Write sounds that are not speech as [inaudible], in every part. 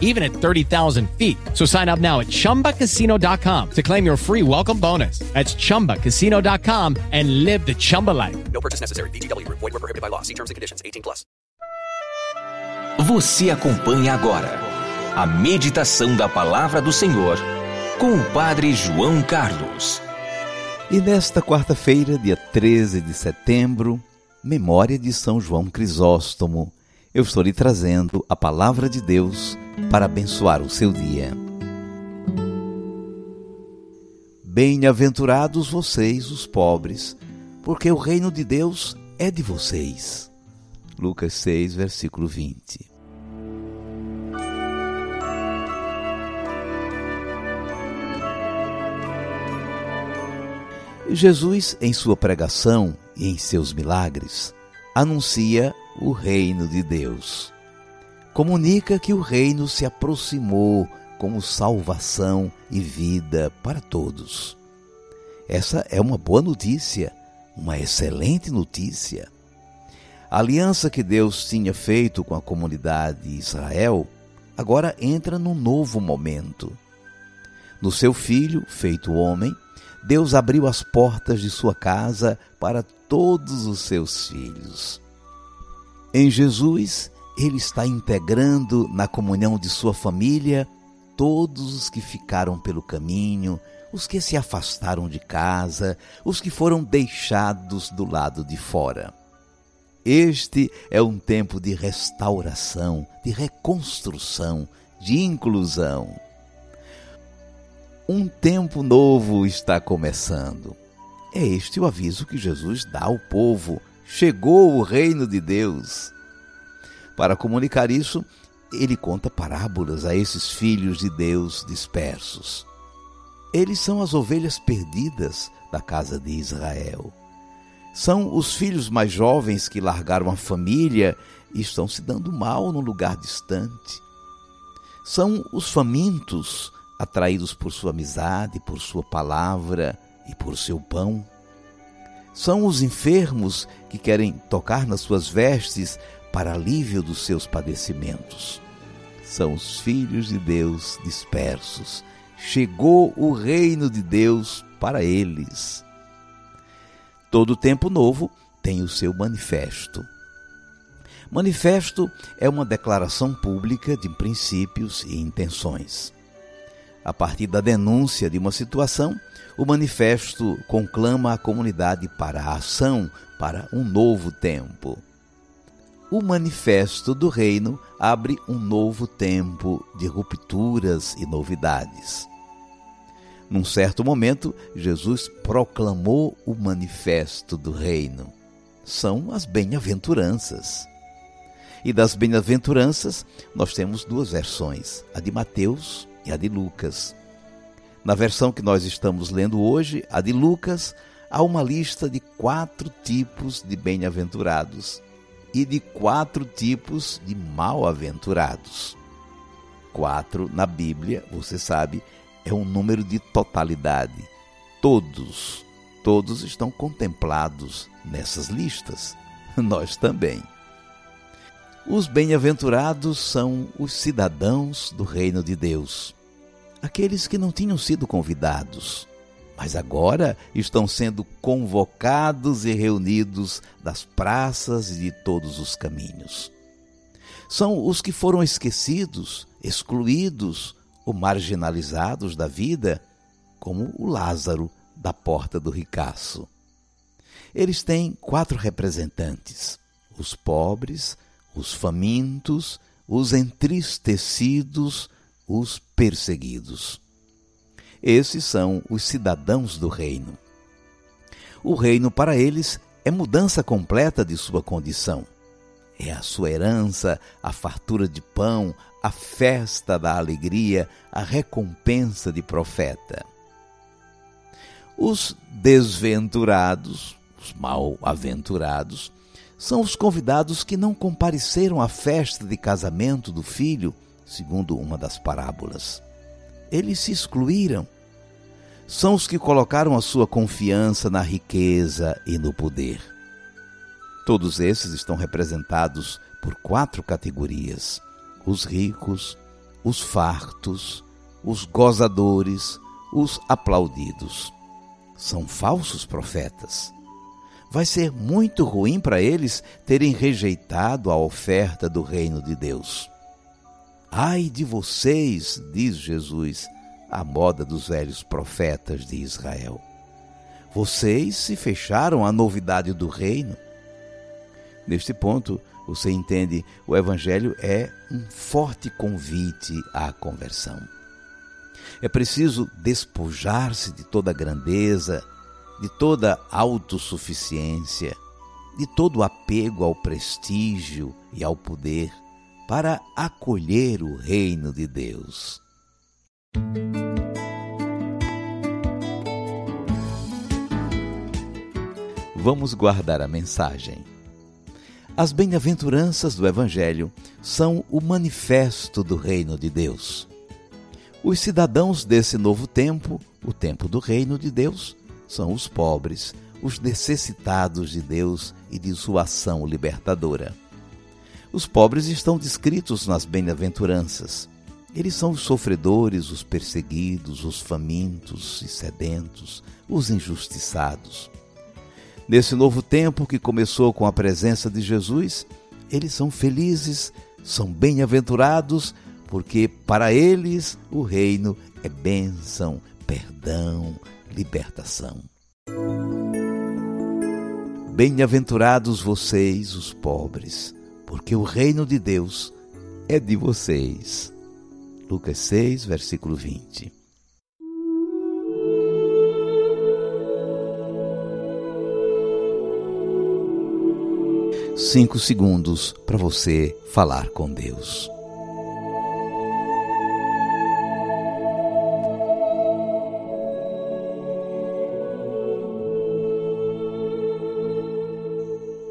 even at 30,000 feet. So sign up now at chumbacasino.com to claim your free welcome bonus. That's chumbacasino.com and live the Chumba life. No purchase necessary. VGW Group. Void were prohibited by law. See terms and conditions. 18 plus. Você acompanha agora a meditação da palavra do Senhor com o Padre João Carlos. E nesta quarta-feira, dia 13 de setembro, memória de São João Crisóstomo, eu estou lhe trazendo a palavra de Deus para abençoar o seu dia. Bem-aventurados vocês, os pobres, porque o reino de Deus é de vocês. Lucas 6, versículo 20. Jesus, em sua pregação e em seus milagres, anuncia o reino de Deus. Comunica que o reino se aproximou como salvação e vida para todos. Essa é uma boa notícia, uma excelente notícia. A aliança que Deus tinha feito com a comunidade de Israel agora entra num novo momento. No seu filho, feito homem, Deus abriu as portas de sua casa para todos os seus filhos. Em Jesus, Ele está integrando na comunhão de sua família todos os que ficaram pelo caminho, os que se afastaram de casa, os que foram deixados do lado de fora. Este é um tempo de restauração, de reconstrução, de inclusão. Um tempo novo está começando. É este o aviso que Jesus dá ao povo: chegou o reino de Deus. Para comunicar isso, ele conta parábolas a esses filhos de Deus dispersos. Eles são as ovelhas perdidas da casa de Israel. São os filhos mais jovens que largaram a família e estão se dando mal num lugar distante. São os famintos, atraídos por sua amizade, por sua palavra e por seu pão. São os enfermos que querem tocar nas suas vestes para alívio dos seus padecimentos. São os filhos de Deus dispersos. Chegou o reino de Deus para eles. Todo tempo novo tem o seu manifesto. Manifesto é uma declaração pública de princípios e intenções. A partir da denúncia de uma situação, o manifesto conclama a comunidade para a ação para um novo tempo. O manifesto do reino abre um novo tempo de rupturas e novidades. Num certo momento, Jesus proclamou o manifesto do reino. São as bem-aventuranças. E das bem-aventuranças, nós temos duas versões, a de Mateus e a de Lucas. Na versão que nós estamos lendo hoje, a de Lucas, há uma lista de quatro tipos de bem-aventurados e de quatro tipos de mal-aventurados. Quatro na Bíblia, você sabe, é um número de totalidade. Todos, todos estão contemplados nessas listas. [laughs] Nós também. Os bem-aventurados são os cidadãos do reino de Deus, aqueles que não tinham sido convidados, mas agora estão sendo convocados e reunidos das praças e de todos os caminhos. São os que foram esquecidos, excluídos ou marginalizados da vida, como o Lázaro da porta do ricaço. Eles têm quatro representantes: os pobres, os famintos, os entristecidos, os perseguidos. Esses são os cidadãos do reino. O reino para eles é mudança completa de sua condição. É a sua herança, a fartura de pão, a festa da alegria, a recompensa de profeta. Os desventurados, os mal-aventurados, são os convidados que não compareceram à festa de casamento do filho, segundo uma das parábolas. Eles se excluíram. São os que colocaram a sua confiança na riqueza e no poder. Todos esses estão representados por quatro categorias: os ricos, os fartos, os gozadores, os aplaudidos. São falsos profetas vai ser muito ruim para eles terem rejeitado a oferta do reino de Deus. Ai de vocês, diz Jesus, à moda dos velhos profetas de Israel. Vocês se fecharam à novidade do reino. Neste ponto, você entende, o Evangelho é um forte convite à conversão. É preciso despojar-se de toda grandeza, de toda autossuficiência, de todo apego ao prestígio e ao poder, para acolher o reino de Deus. Vamos guardar a mensagem. As bem-aventuranças do Evangelho são o manifesto do reino de Deus. Os cidadãos desse novo tempo, o tempo do reino de Deus, são os pobres, os necessitados de Deus e de sua ação libertadora. Os pobres estão descritos nas bem-aventuranças. Eles são os sofredores, os perseguidos, os famintos e sedentos, os injustiçados. Nesse novo tempo que começou com a presença de Jesus, eles são felizes, são bem-aventurados, porque para eles o reino é bênção, perdão, libertação. Bem-aventurados vocês, os pobres, porque o reino de Deus é de vocês. Lucas 6, versículo 20. Cinco segundos para você falar com Deus.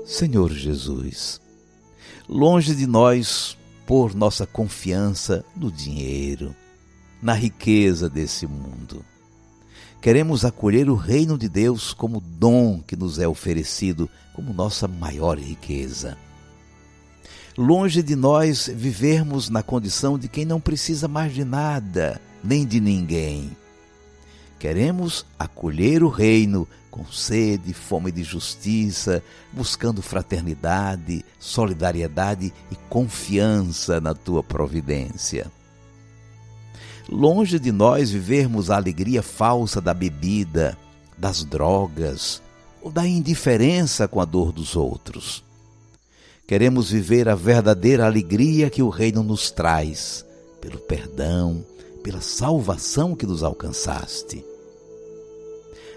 Senhor Jesus, longe de nós pôr nossa confiança no dinheiro, na riqueza desse mundo. Queremos acolher o reino de Deus como dom que nos é oferecido como nossa maior riqueza. Longe de nós vivermos na condição de quem não precisa mais de nada, nem de ninguém. Queremos acolher o reino com sede fome de justiça, buscando fraternidade, solidariedade e confiança na tua providência. Longe de nós vivermos a alegria falsa da bebida, das drogas ou da indiferença com a dor dos outros. Queremos viver a verdadeira alegria que o Reino nos traz, pelo perdão, pela salvação que nos alcançaste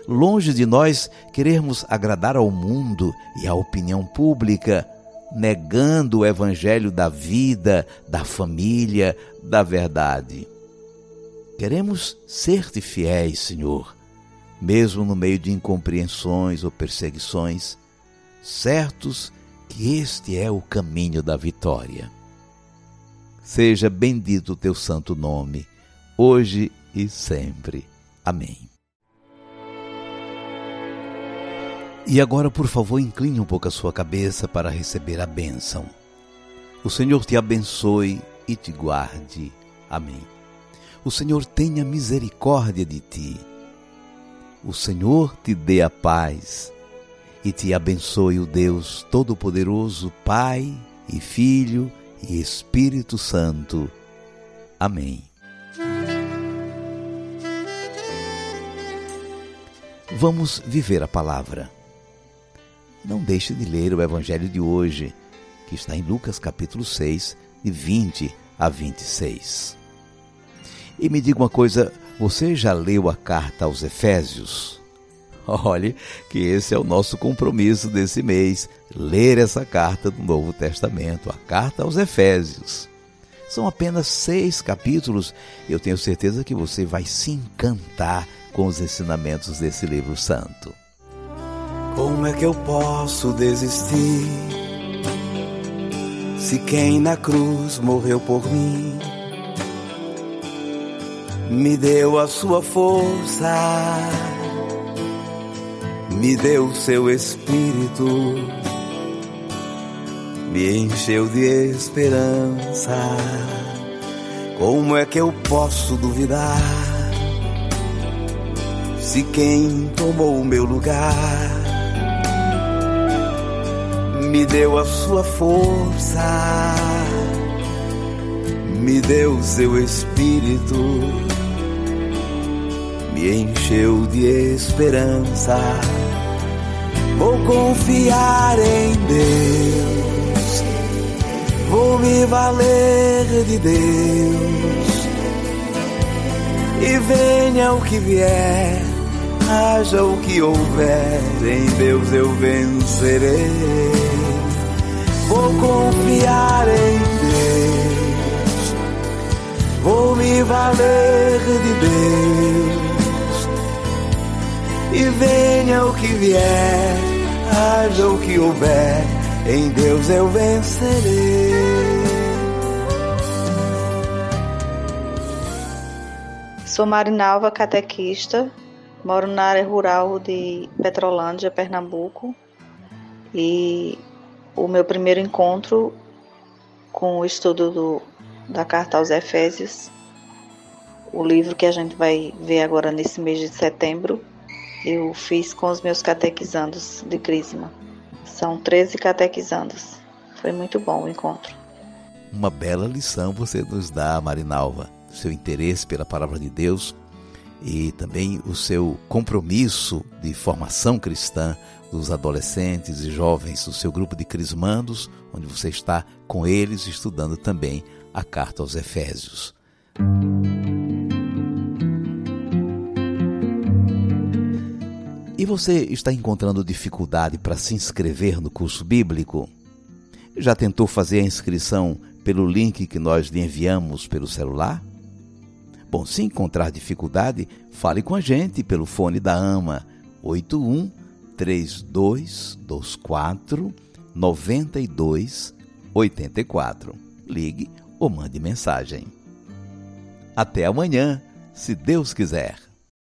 longe de nós querermos agradar ao mundo e à opinião pública, negando o evangelho da vida, da família, da verdade. Queremos ser-te fiéis, Senhor, mesmo no meio de incompreensões ou perseguições, certos que este é o caminho da vitória. Seja bendito o teu santo nome, hoje e sempre. Amém. E agora, por favor, incline um pouco a sua cabeça para receber a bênção. O Senhor te abençoe e te guarde. Amém. O Senhor tenha misericórdia de ti. O Senhor te dê a paz e te abençoe o Deus Todo-Poderoso, Pai e Filho e Espírito Santo. Amém. Vamos viver a palavra não deixe de ler o Evangelho de hoje, que está em Lucas capítulo 6, de 20 a 26. E me diga uma coisa, você já leu a carta aos Efésios? Olhe que esse é o nosso compromisso desse mês, ler essa carta do Novo Testamento, a carta aos Efésios. São apenas seis capítulos e eu tenho certeza que você vai se encantar com os ensinamentos desse livro santo. Como é que eu posso desistir Se quem na cruz morreu por mim me deu a sua força, me deu seu espírito, me encheu de esperança. Como é que eu posso duvidar? Se quem tomou o meu lugar me deu a sua força, me deu seu espírito, me encheu de esperança. Vou confiar em Deus, vou me valer de Deus, e venha o que vier haja o que houver, em Deus eu vencerei. Vou confiar em Deus, vou me valer de Deus. E venha o que vier, haja o que houver, em Deus eu vencerei. Sou Marinalva, catequista, moro na área rural de Petrolândia, Pernambuco. E o meu primeiro encontro com o estudo do, da carta aos Efésios, o livro que a gente vai ver agora nesse mês de setembro, eu fiz com os meus catequizandos de Crisma. São 13 catequizandos. Foi muito bom o encontro. Uma bela lição você nos dá, Marinalva. Seu interesse pela palavra de Deus e também o seu compromisso de formação cristã dos adolescentes e jovens do seu grupo de crismandos, onde você está com eles estudando também a carta aos Efésios. E você está encontrando dificuldade para se inscrever no curso bíblico? Já tentou fazer a inscrição pelo link que nós lhe enviamos pelo celular? Bom, se encontrar dificuldade, fale com a gente pelo fone da AMA 81 3224 9284. Ligue ou mande mensagem. Até amanhã, se Deus quiser.